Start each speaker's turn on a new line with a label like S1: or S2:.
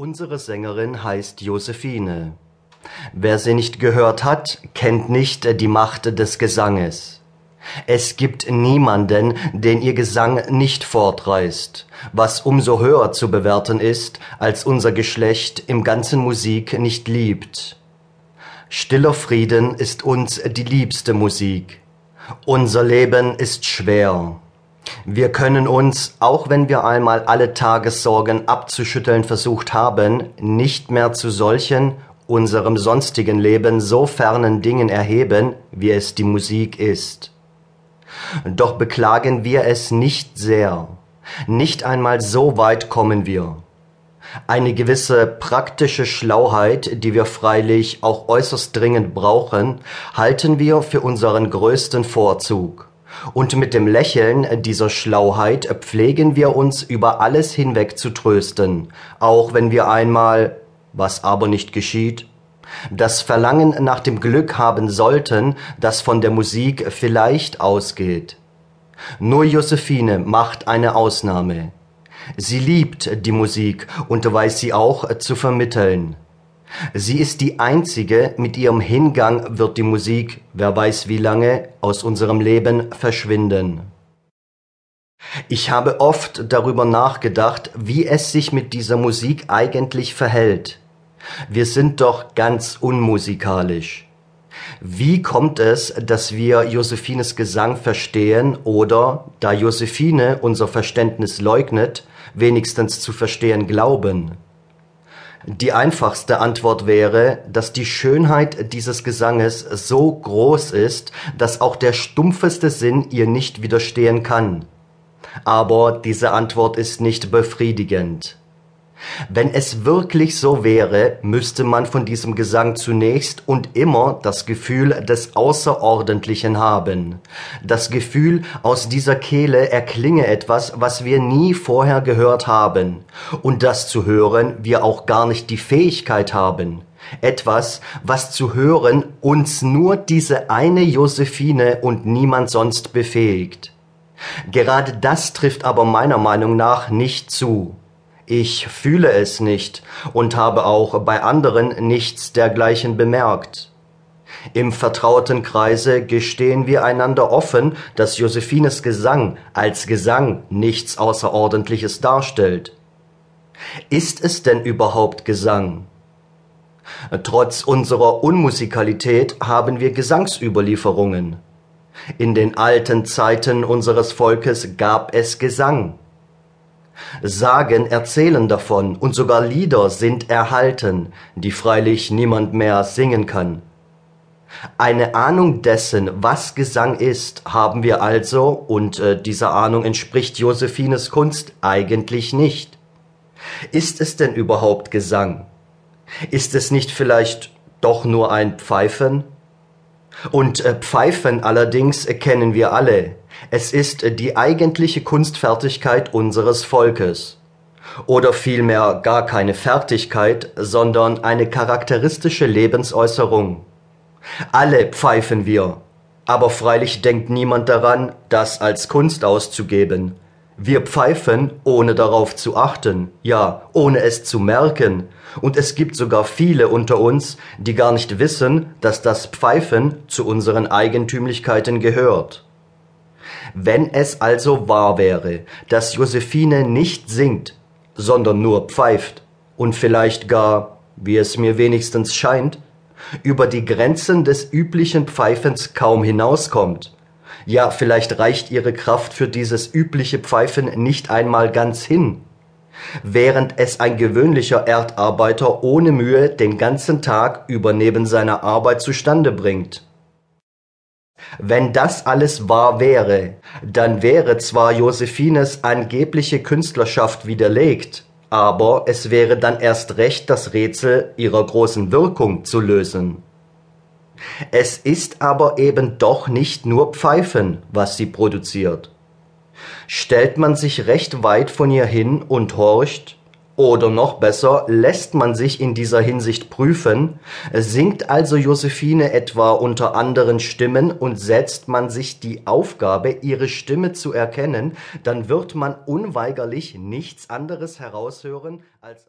S1: Unsere Sängerin heißt Josephine. Wer sie nicht gehört hat, kennt nicht die Macht des Gesanges. Es gibt niemanden, den ihr Gesang nicht fortreißt, was umso höher zu bewerten ist, als unser Geschlecht im ganzen Musik nicht liebt. Stiller Frieden ist uns die liebste Musik. Unser Leben ist schwer. Wir können uns, auch wenn wir einmal alle Tagessorgen abzuschütteln versucht haben, nicht mehr zu solchen, unserem sonstigen Leben so fernen Dingen erheben, wie es die Musik ist. Doch beklagen wir es nicht sehr. Nicht einmal so weit kommen wir. Eine gewisse praktische Schlauheit, die wir freilich auch äußerst dringend brauchen, halten wir für unseren größten Vorzug. Und mit dem Lächeln dieser Schlauheit pflegen wir uns über alles hinweg zu trösten, auch wenn wir einmal, was aber nicht geschieht, das Verlangen nach dem Glück haben sollten, das von der Musik vielleicht ausgeht. Nur Josephine macht eine Ausnahme. Sie liebt die Musik und weiß sie auch zu vermitteln. Sie ist die einzige, mit ihrem Hingang wird die Musik, wer weiß wie lange, aus unserem Leben verschwinden. Ich habe oft darüber nachgedacht, wie es sich mit dieser Musik eigentlich verhält. Wir sind doch ganz unmusikalisch. Wie kommt es, dass wir Josephines Gesang verstehen oder, da Josephine unser Verständnis leugnet, wenigstens zu verstehen glauben? Die einfachste Antwort wäre, dass die Schönheit dieses Gesanges so groß ist, dass auch der stumpfeste Sinn ihr nicht widerstehen kann. Aber diese Antwort ist nicht befriedigend. Wenn es wirklich so wäre, müsste man von diesem Gesang zunächst und immer das Gefühl des Außerordentlichen haben. Das Gefühl, aus dieser Kehle erklinge etwas, was wir nie vorher gehört haben. Und das zu hören wir auch gar nicht die Fähigkeit haben. Etwas, was zu hören uns nur diese eine Josephine und niemand sonst befähigt. Gerade das trifft aber meiner Meinung nach nicht zu. Ich fühle es nicht und habe auch bei anderen nichts dergleichen bemerkt. Im vertrauten Kreise gestehen wir einander offen, dass Josephines Gesang als Gesang nichts Außerordentliches darstellt. Ist es denn überhaupt Gesang? Trotz unserer Unmusikalität haben wir Gesangsüberlieferungen. In den alten Zeiten unseres Volkes gab es Gesang. Sagen erzählen davon und sogar Lieder sind erhalten, die freilich niemand mehr singen kann. Eine Ahnung dessen, was Gesang ist, haben wir also, und äh, dieser Ahnung entspricht Josephines Kunst eigentlich nicht. Ist es denn überhaupt Gesang? Ist es nicht vielleicht doch nur ein Pfeifen? Und äh, Pfeifen allerdings kennen wir alle. Es ist äh, die eigentliche Kunstfertigkeit unseres Volkes. Oder vielmehr gar keine Fertigkeit, sondern eine charakteristische Lebensäußerung. Alle pfeifen wir, aber freilich denkt niemand daran, das als Kunst auszugeben. Wir pfeifen, ohne darauf zu achten, ja, ohne es zu merken, und es gibt sogar viele unter uns, die gar nicht wissen, dass das Pfeifen zu unseren Eigentümlichkeiten gehört. Wenn es also wahr wäre, dass Josephine nicht singt, sondern nur pfeift und vielleicht gar, wie es mir wenigstens scheint, über die Grenzen des üblichen Pfeifens kaum hinauskommt, ja vielleicht reicht ihre Kraft für dieses übliche Pfeifen nicht einmal ganz hin, während es ein gewöhnlicher Erdarbeiter ohne Mühe den ganzen Tag über neben seiner Arbeit zustande bringt. Wenn das alles wahr wäre, dann wäre zwar Josephines angebliche Künstlerschaft widerlegt, aber es wäre dann erst recht das Rätsel ihrer großen Wirkung zu lösen. Es ist aber eben doch nicht nur Pfeifen, was sie produziert. Stellt man sich recht weit von ihr hin und horcht, oder noch besser, lässt man sich in dieser Hinsicht prüfen, singt also Josephine etwa unter anderen Stimmen und setzt man sich die Aufgabe, ihre Stimme zu erkennen, dann wird man unweigerlich nichts anderes heraushören als ein